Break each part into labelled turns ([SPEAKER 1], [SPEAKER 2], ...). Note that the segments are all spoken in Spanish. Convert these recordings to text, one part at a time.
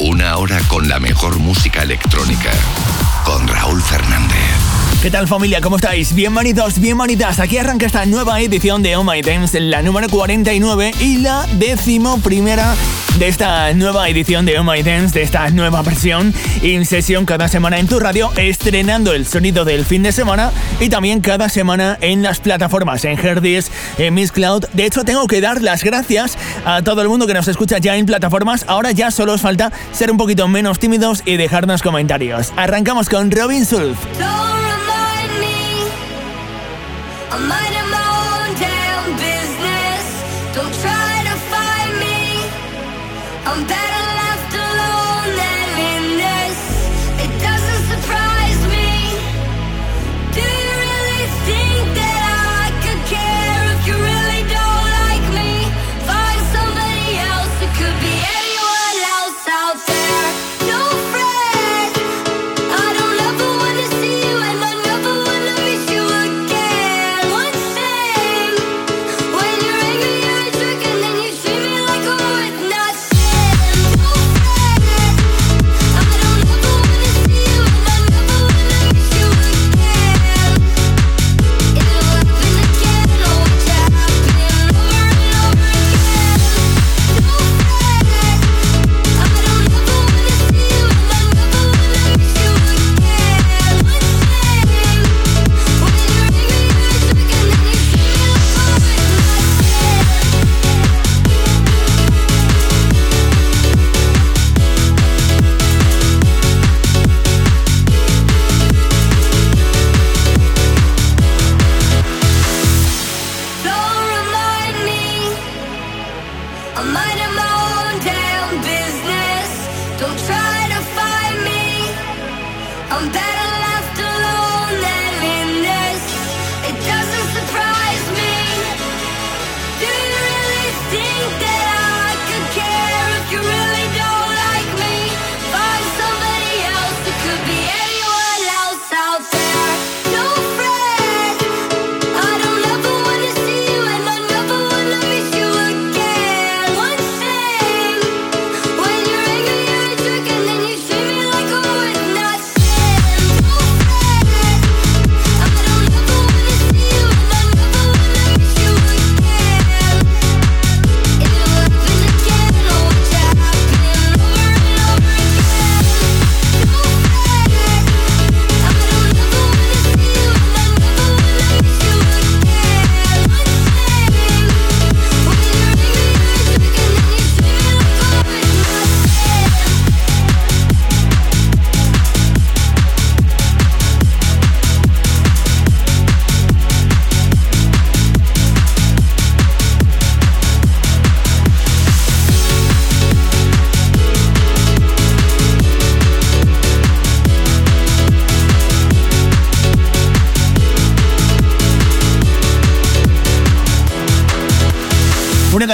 [SPEAKER 1] Una hora con la mejor música electrónica. Con Raúl Fernández.
[SPEAKER 2] ¿Qué tal familia? ¿Cómo estáis? Bienvenidos, bienvenidas. Aquí arranca esta nueva edición de Oh My Dance, la número 49 y la décimo primera de esta nueva edición de Oh My Dance, de esta nueva versión in sesión cada semana en tu radio, estrenando el sonido del fin de semana y también cada semana en las plataformas, en Herdis, en Miss Cloud. De hecho, tengo que dar las gracias a todo el mundo que nos escucha ya en plataformas. Ahora ya solo os falta ser un poquito menos tímidos y dejarnos comentarios. Arrancamos con Robin Sulf.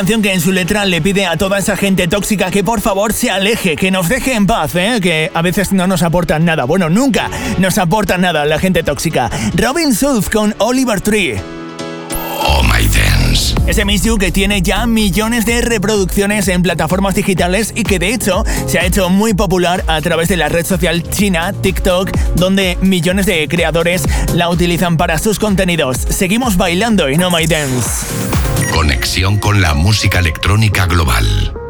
[SPEAKER 2] Canción que en su letra le pide a toda esa gente tóxica que por favor se aleje, que nos deje en paz, ¿eh? que a veces no nos aportan nada. Bueno, nunca nos aporta nada la gente tóxica. Robin Sulf con Oliver Tree.
[SPEAKER 1] Oh My Dance.
[SPEAKER 2] Ese Miss You que tiene ya millones de reproducciones en plataformas digitales y que de hecho se ha hecho muy popular a través de la red social china TikTok, donde millones de creadores la utilizan para sus contenidos. Seguimos bailando en Oh My Dance.
[SPEAKER 1] Conexión con la música electrónica global.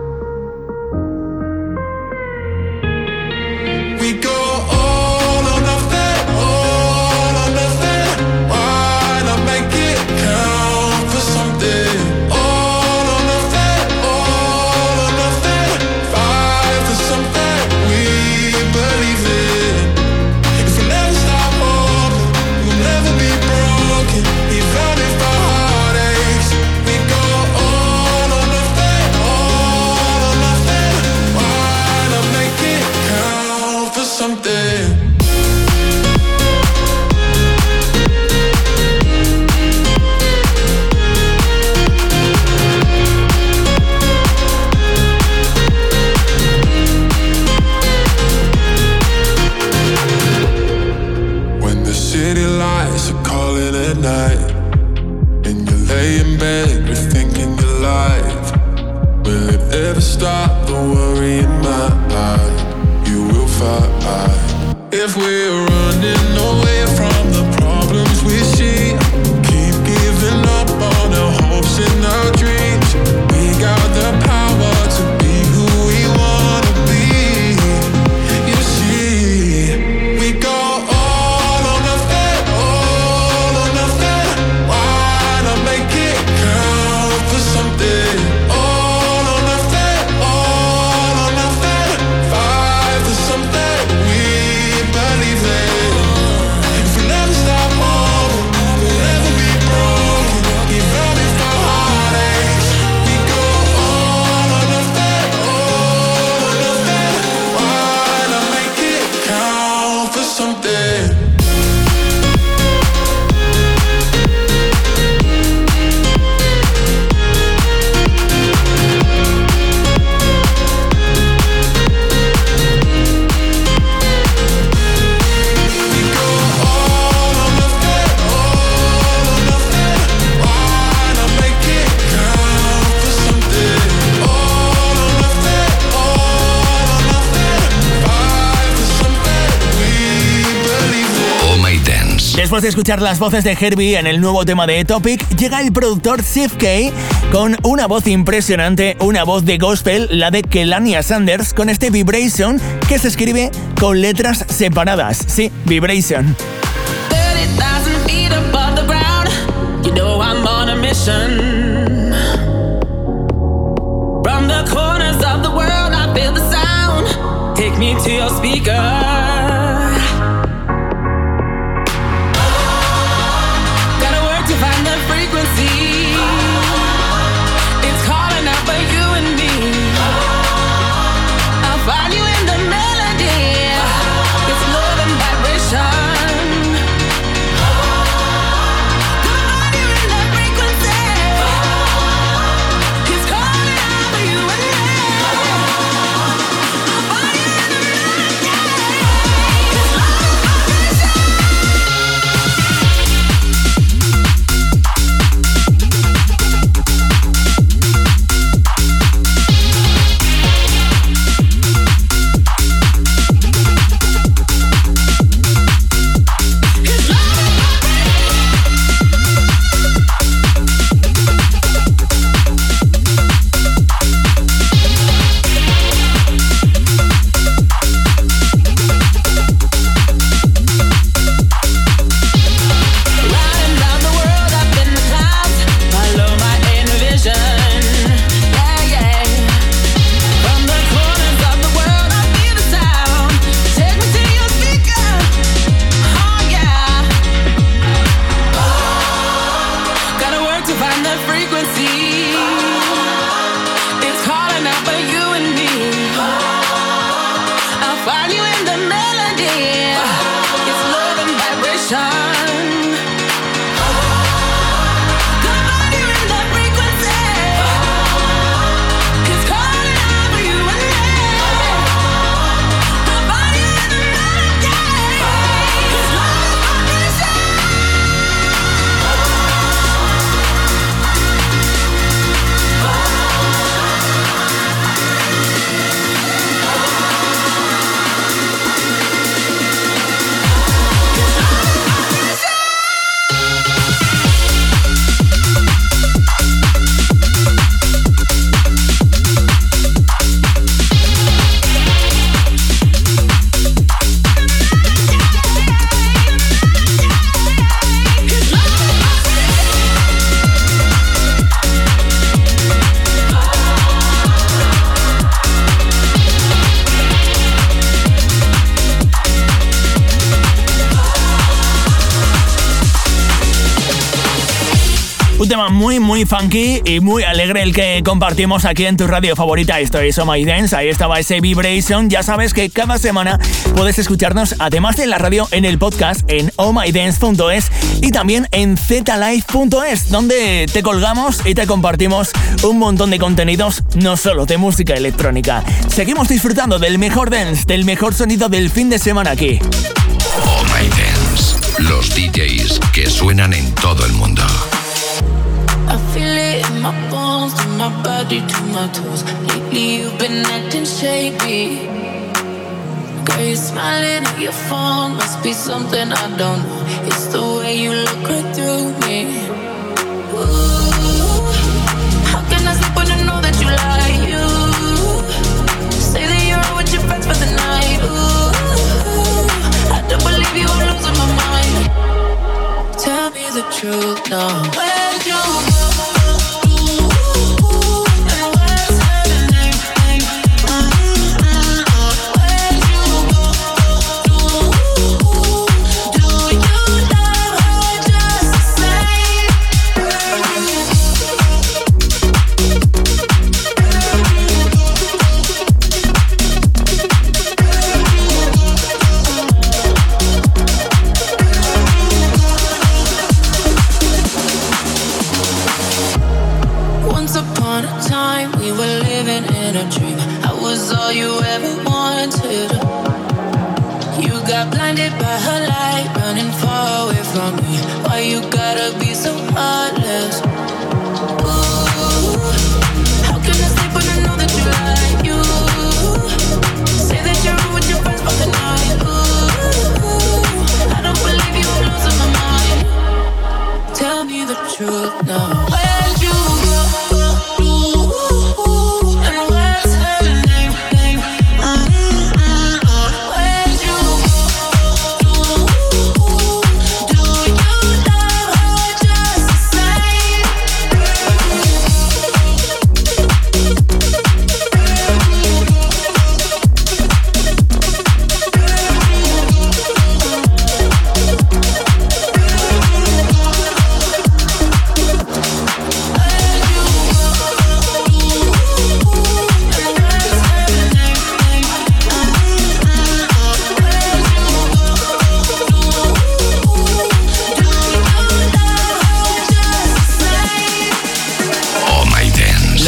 [SPEAKER 3] Después de escuchar las voces de Herbie en el nuevo tema de Topic, llega el productor Sif K con una voz impresionante, una voz de gospel, la de Kelania Sanders, con este Vibration que se escribe con letras separadas. Sí, Vibration.
[SPEAKER 4] 30,000 feet above the ground. You know I'm on a mission. From the corners of the world, I feel the sound. Take me to your speaker.
[SPEAKER 3] Muy, muy funky y muy alegre el que compartimos aquí en tu radio favorita. Esto es Oh My Dance, ahí estaba ese Vibration. Ya sabes que cada semana puedes escucharnos, además de la radio, en el podcast en ohmydance.es y también en zlife.es, donde te colgamos y te compartimos un montón de contenidos, no solo de música electrónica. Seguimos disfrutando del mejor dance, del mejor sonido del fin de semana aquí.
[SPEAKER 5] Oh My Dance. Los DJs que suenan en todo el mundo.
[SPEAKER 4] I feel it in
[SPEAKER 2] my bones, to my body to my toes. Lately you've been acting shady. Girl, you're smiling at your phone. Must be something I don't know. It's the way you look right through me. Ooh, how can I sleep when I know that you lie? You say that you're out with your friends for the night. Ooh, I don't believe you. I'm losing my mind. Tell me the truth now. Where'd you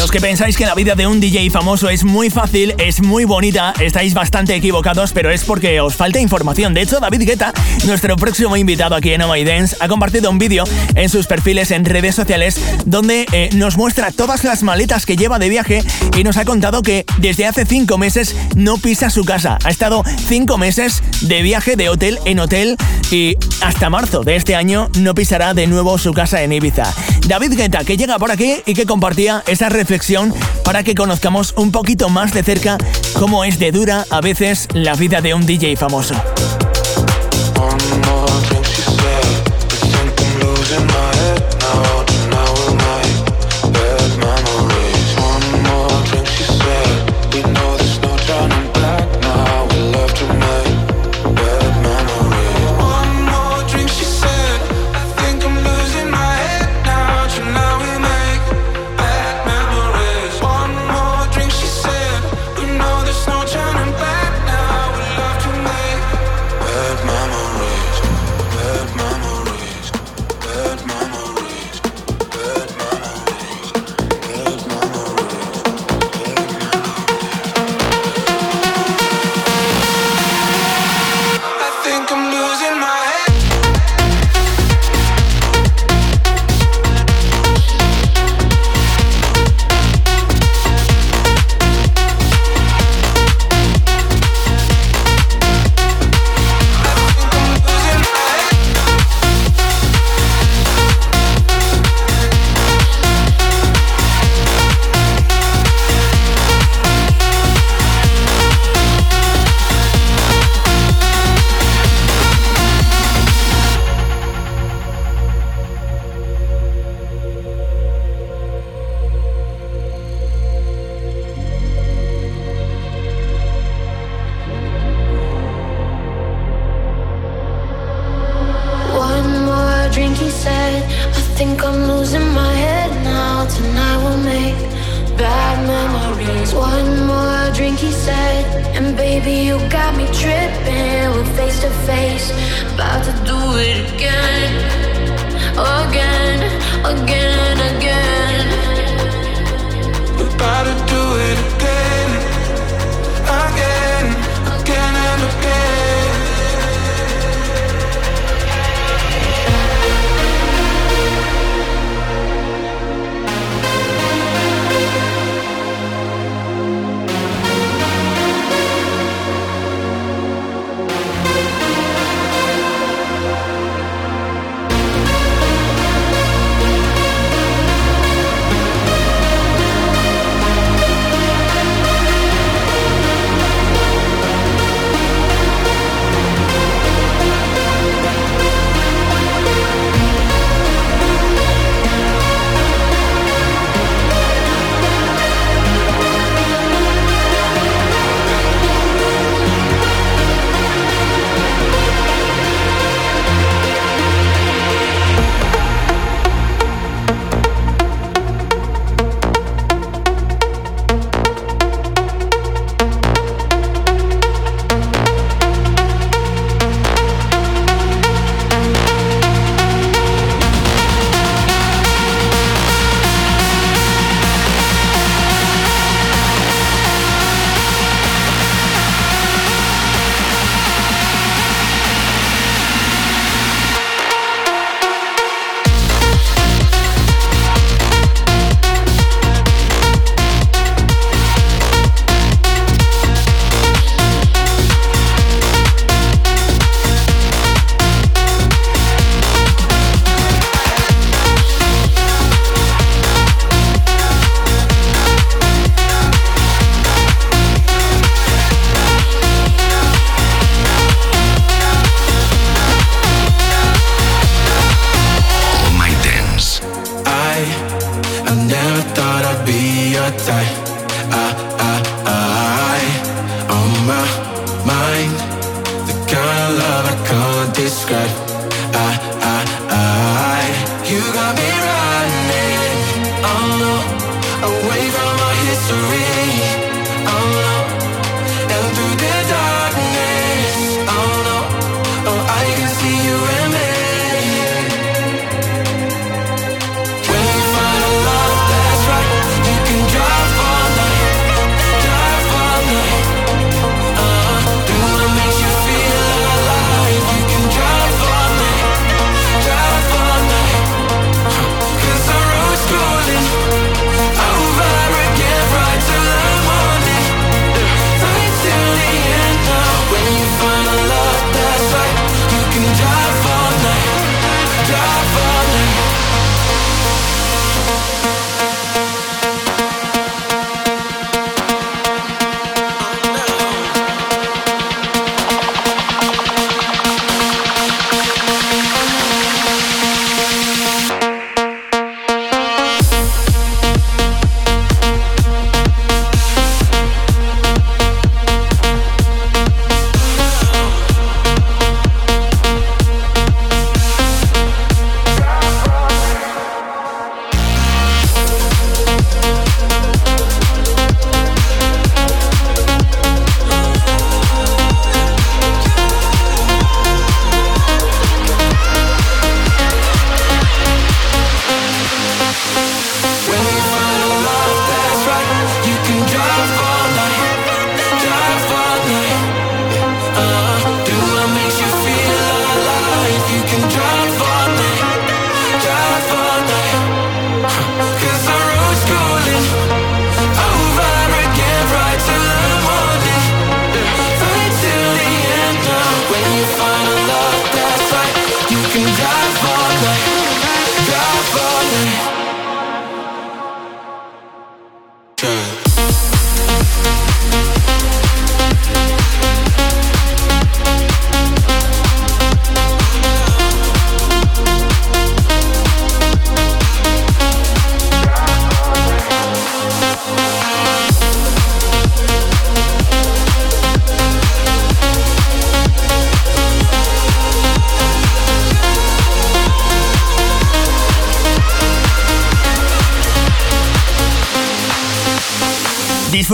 [SPEAKER 3] Los que pensáis que la vida de un DJ famoso es muy fácil, es muy bonita, estáis bastante equivocados, pero es porque os falta información. De hecho, David Guetta, nuestro próximo invitado aquí en Oh My Dance, ha compartido un vídeo en sus perfiles en redes sociales donde eh, nos muestra todas las maletas que lleva de viaje y nos ha contado que desde hace cinco meses no pisa su casa. Ha estado cinco meses de viaje de hotel en hotel y hasta marzo de este año no pisará de nuevo su casa en Ibiza. David Guetta, que llega por aquí y que compartía esa para que conozcamos un poquito más de cerca cómo es de dura a veces la vida de un DJ famoso.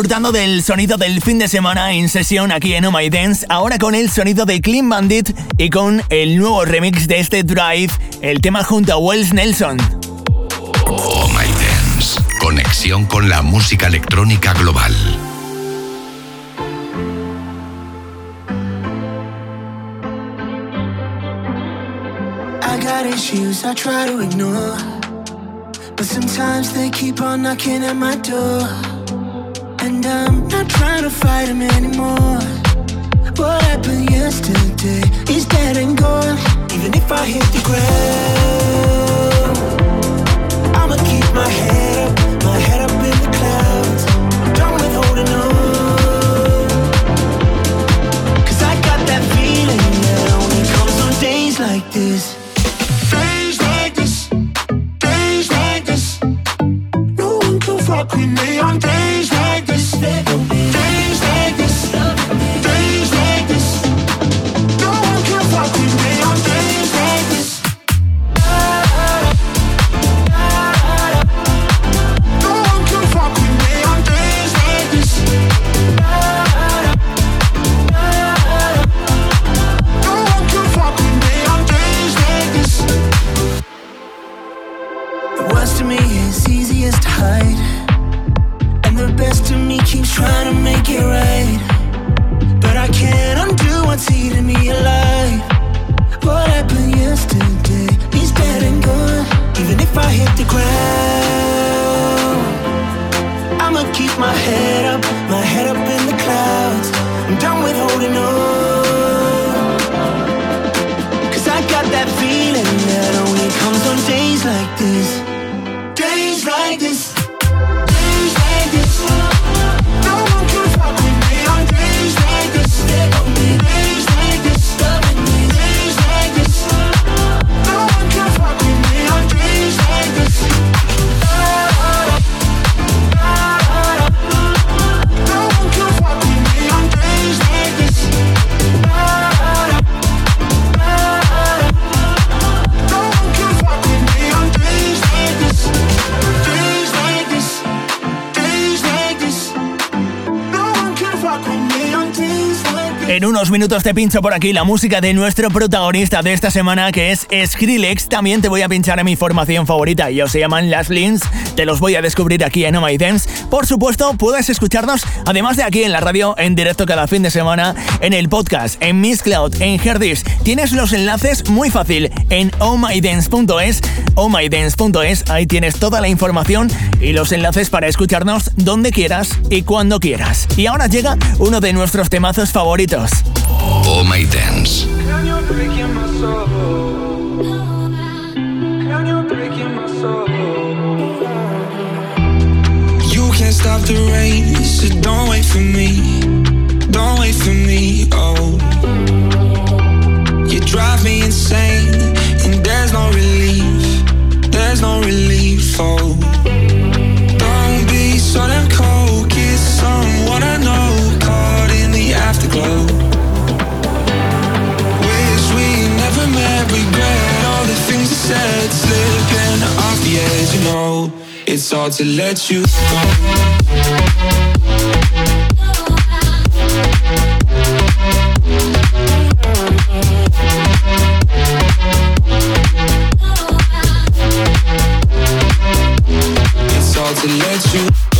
[SPEAKER 3] disfrutando del sonido del fin de semana en sesión aquí en Oh My Dance, ahora con el sonido de Clean Bandit y con el nuevo remix de este Drive, el tema junto a Wells Nelson.
[SPEAKER 5] Oh My Dance, conexión con la música electrónica global.
[SPEAKER 6] Issues I try to ignore, but sometimes they keep on knocking at my door. and I'm not trying to fight him anymore. What happened yesterday is dead and gone. Even if I hit the ground, I'ma keep my head up, my head up in the clouds. I'm done with holding on. Cause I got that feeling that only comes on days like this.
[SPEAKER 7] Days like this, no one can fuck with me on days like this. Stay with me.
[SPEAKER 3] Minutos te pincho por aquí la música de nuestro protagonista de esta semana que es Skrillex. También te voy a pinchar a mi formación favorita. Ellos se llaman Las Lins. Te los voy a descubrir aquí en Oh My Dance. Por supuesto, puedes escucharnos además de aquí en la radio en directo cada fin de semana, en el podcast, en Miss Cloud, en Herdis. Tienes los enlaces muy fácil en ohmydance.es, ohmydance.es. Ahí tienes toda la información y los enlaces para escucharnos donde quieras y cuando quieras. Y ahora llega uno de nuestros temazos favoritos.
[SPEAKER 5] Oh My Dance.
[SPEAKER 8] You can't stop the rain, so don't wait for me. Don't wait for me, oh. You drive me insane, and there's no relief. There's no relief, oh. Off you know. It's hard to let you go. It's hard to let you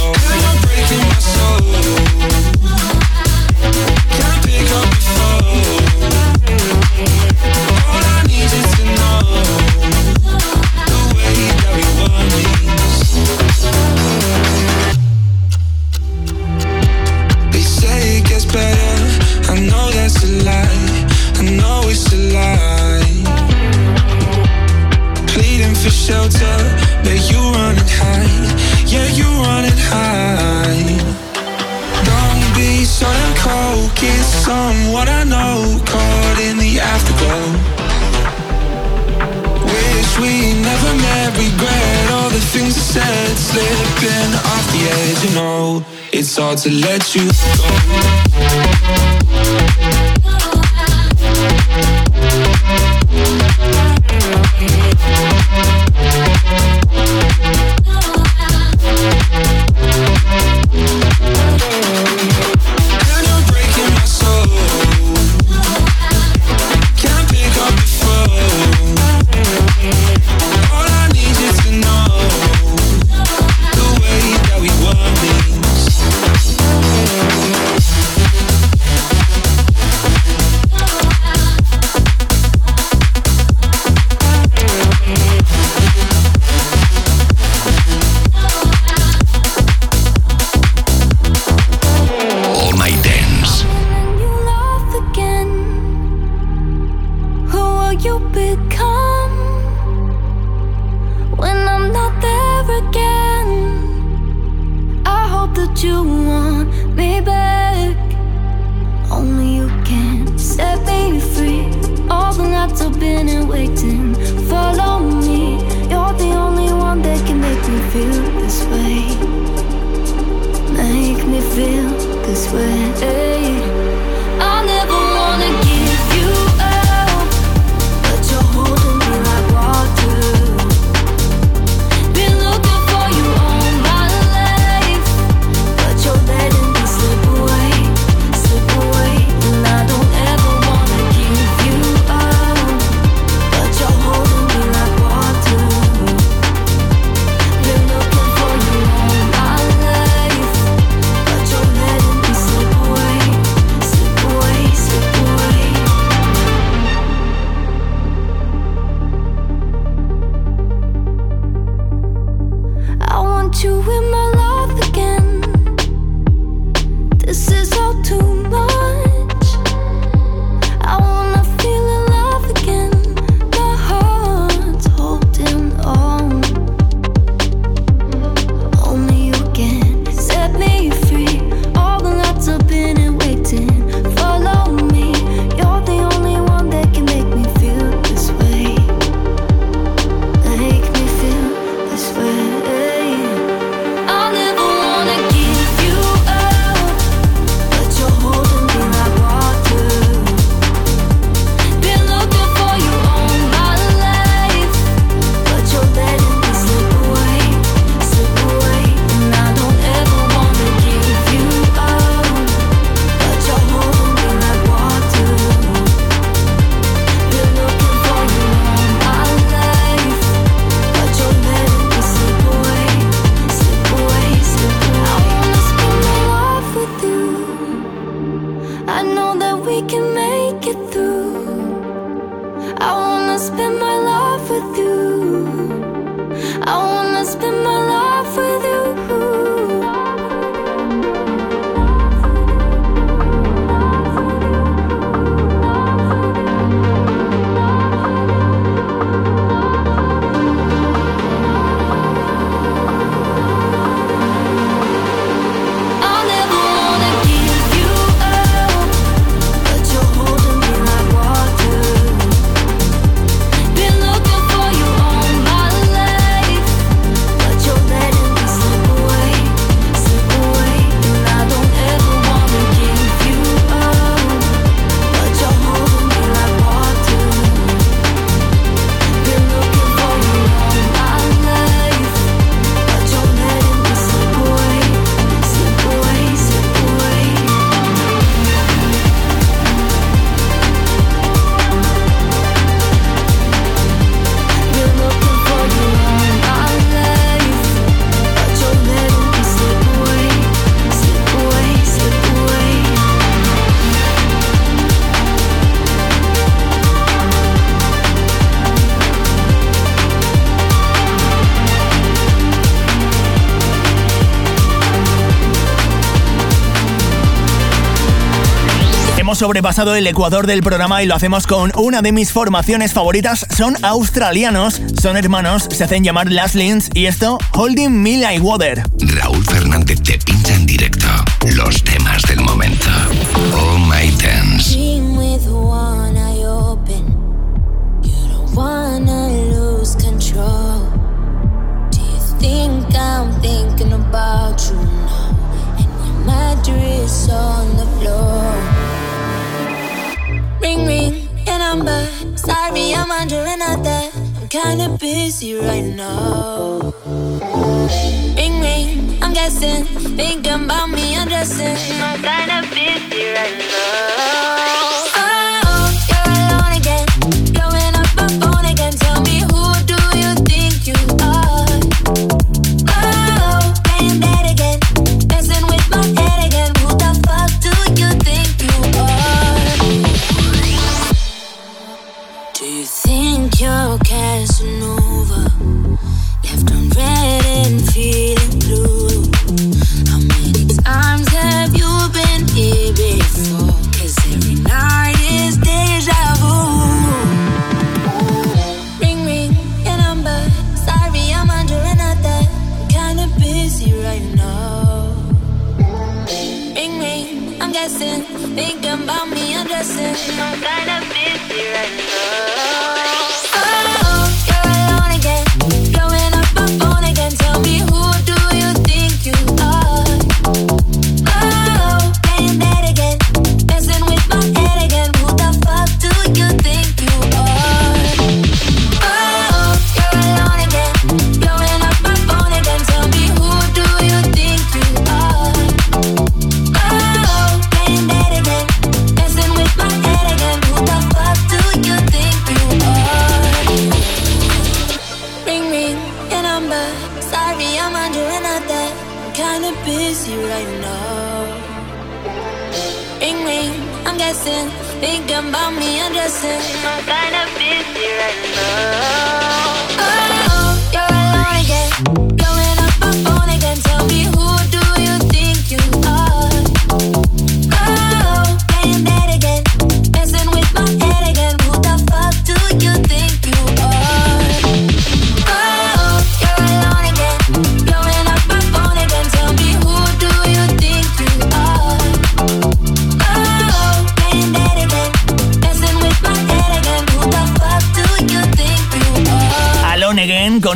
[SPEAKER 8] to let you go.
[SPEAKER 3] Sobrepasado el ecuador del programa y lo hacemos con una de mis formaciones favoritas. Son australianos, son hermanos, se hacen llamar Last Lins y esto, Holding Me Like Water.
[SPEAKER 5] Raúl Fernández te pincha en directo los temas del momento. Oh My Dance.
[SPEAKER 2] Dream with one eye open. You don't wanna lose control. Do you think I'm thinking about you now? And your mattress on the floor. Ring ring, your number. Sorry, I'm under another. I'm kinda busy right now. Ring ring, I'm guessing. Thinking about me undressing. I'm kinda busy right now. Kinda busy right now. Ring ring, I'm guessing. Thinking about me undressing. I'm kinda busy right now. Oh,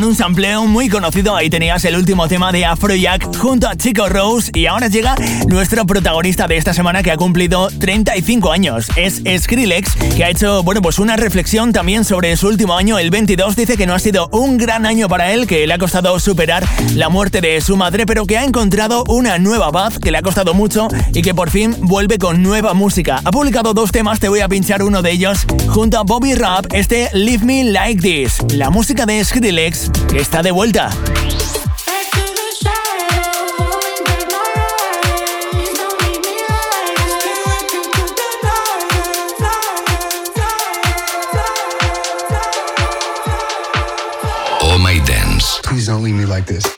[SPEAKER 3] un sampleo muy conocido. Ahí tenías el último tema de Afrojack junto a Chico Rose. Y ahora llega nuestro protagonista de esta semana que ha cumplido 35 años. Es Skrillex, que ha hecho, bueno, pues una reflexión también sobre su último año, el 22. Dice que no ha sido un gran año para él, que le ha costado superar la muerte de su madre, pero que ha encontrado una nueva paz que le ha costado mucho y que por fin vuelve con nueva música. Ha publicado dos temas, te voy a pinchar uno de ellos junto a Bobby Rap, este Leave Me Like This. La música de Skrillex que está de vuelta.
[SPEAKER 5] Oh my dance.
[SPEAKER 9] Please don't leave me like this.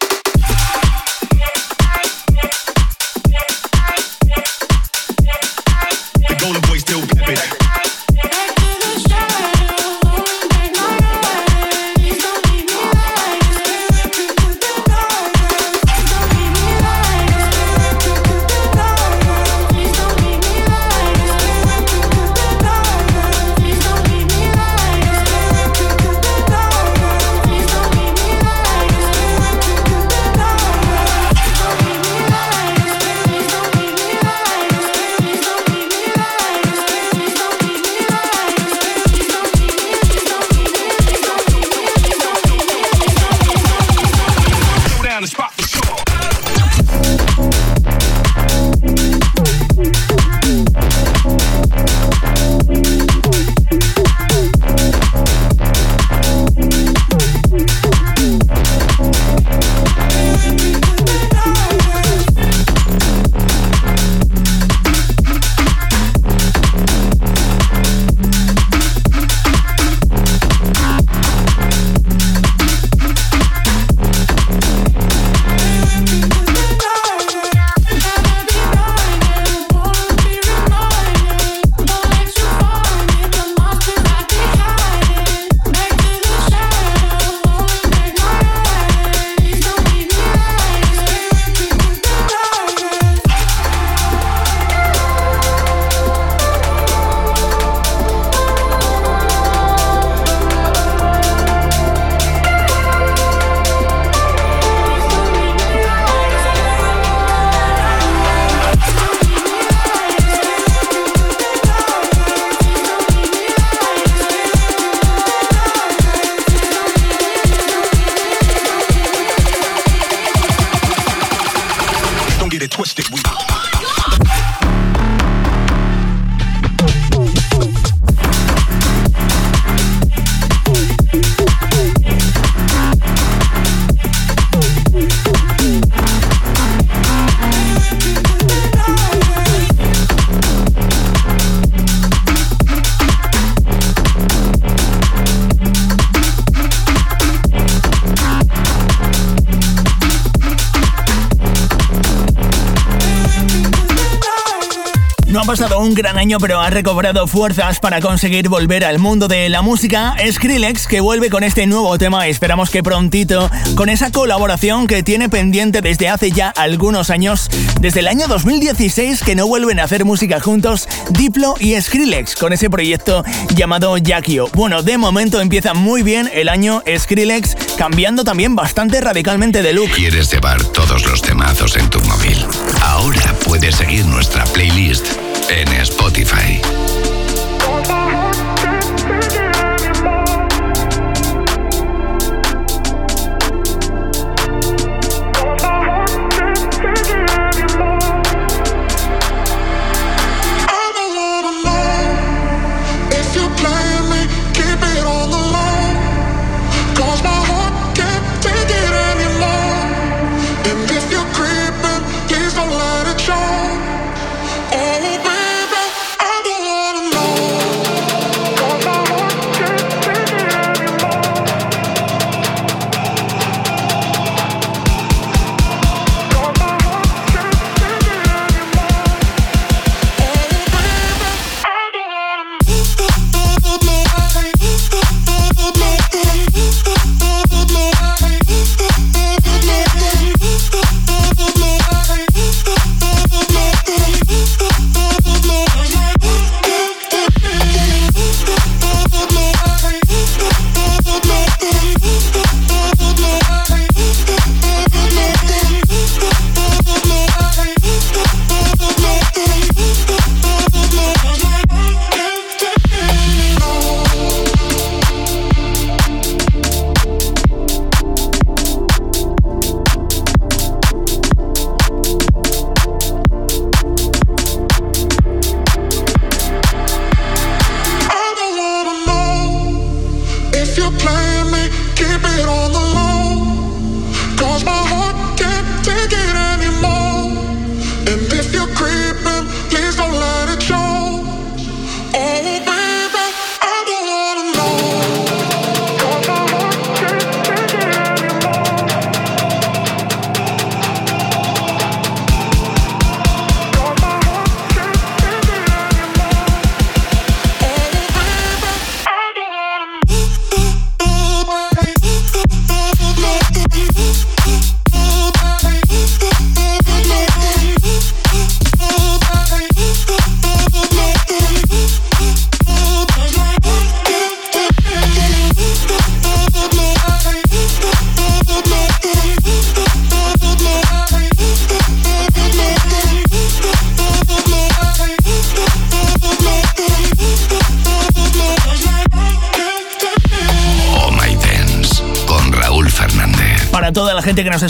[SPEAKER 3] Un gran año, pero ha recobrado fuerzas para conseguir volver al mundo de la música. Skrillex, que vuelve con este nuevo tema, esperamos que prontito, con esa colaboración que tiene pendiente desde hace ya algunos años, desde el año 2016 que no vuelven a hacer música juntos, Diplo y Skrillex, con ese proyecto llamado Yakio. Bueno, de momento empieza muy bien el año Skrillex, cambiando también bastante radicalmente de look.
[SPEAKER 10] ¿Quieres llevar todos los temazos en tu móvil? Ahora puedes seguir nuestra playlist en Spotify.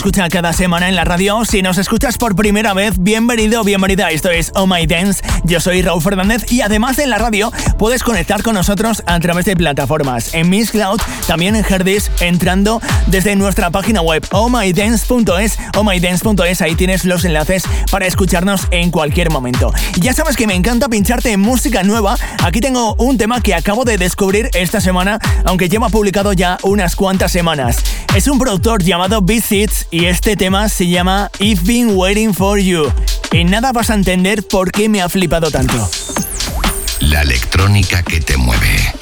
[SPEAKER 3] Escucha cada semana en la radio, si nos escuchas por primera vez, bienvenido bienvenida. Esto es Oh My Dance. Yo soy Raúl Fernández y además en la radio puedes conectar con nosotros a través de plataformas. En Miss Cloud, también en Herdis, entrando desde nuestra página web ohmydance.es. ohmydance.es, ahí tienes los enlaces para escucharnos en cualquier momento. Ya sabes que me encanta pincharte música nueva. Aquí tengo un tema que acabo de descubrir esta semana, aunque lleva publicado ya unas cuantas semanas. Es un productor llamado Beat y este tema se llama I've Been Waiting for You. En nada vas a entender por qué me ha flipado tanto.
[SPEAKER 10] La electrónica que te mueve.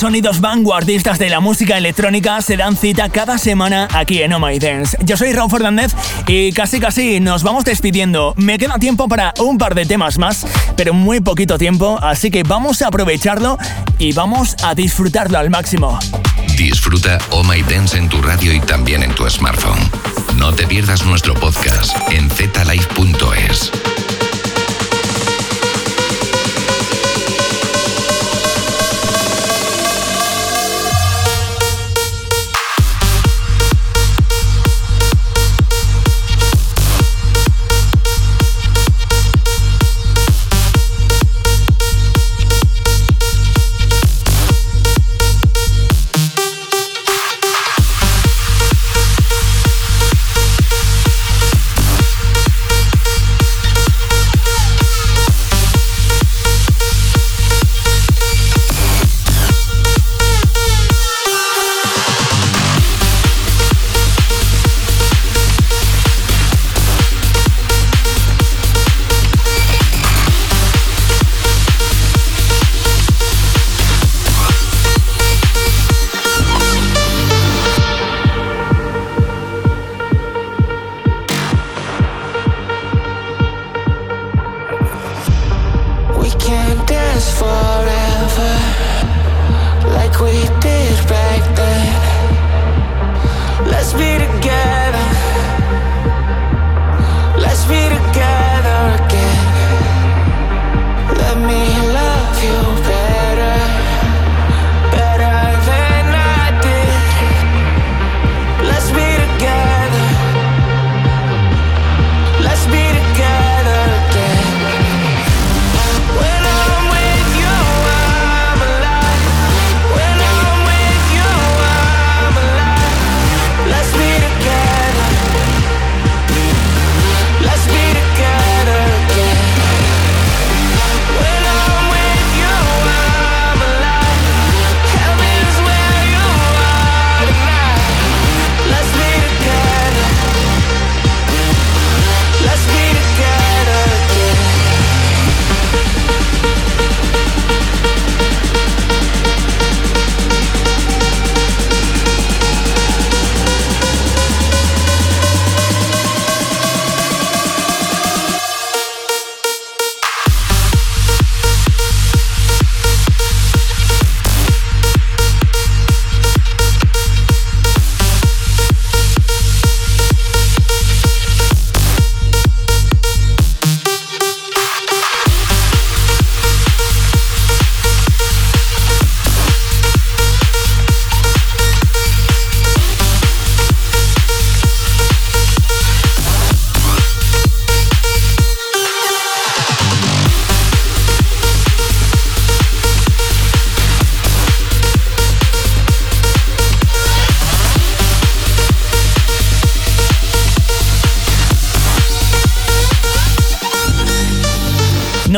[SPEAKER 3] Sonidos vanguardistas de la música electrónica se dan cita cada semana aquí en Oh My Dance. Yo soy Raúl Fernández y casi casi nos vamos despidiendo. Me queda tiempo para un par de temas más, pero muy poquito tiempo, así que vamos a aprovecharlo y vamos a disfrutarlo al máximo.
[SPEAKER 11] Disfruta Oh My Dance en tu radio y también en tu smartphone. No te pierdas nuestro podcast en zlive.es.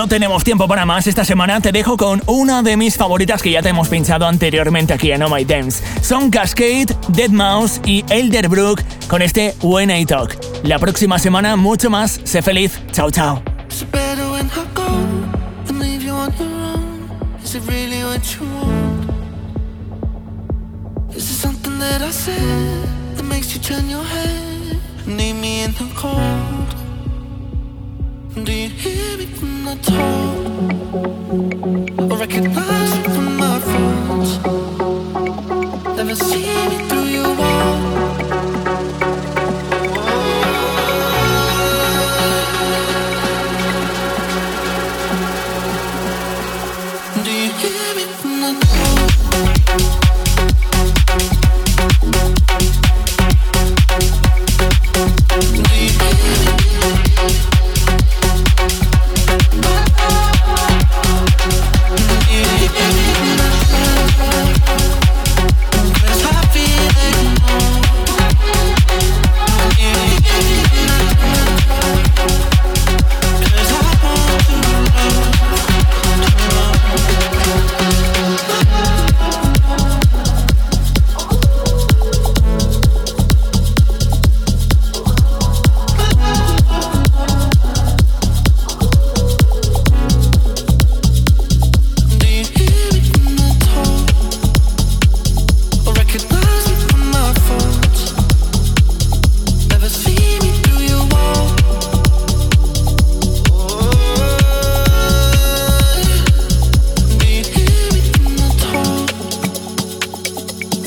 [SPEAKER 3] Tenemos tiempo para más esta semana, te dejo con una de mis favoritas que ya te hemos pinchado anteriormente aquí en Oh My Dance. Son Cascade, Dead Mouse y Elderbrook con este When I Talk. La próxima semana mucho más, sé feliz, chao chao.
[SPEAKER 12] Do you hear me I talk? Or recognize from my thoughts? Never see me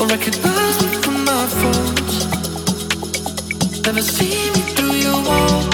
[SPEAKER 12] or recognize me from my phones. Never see me through your walls.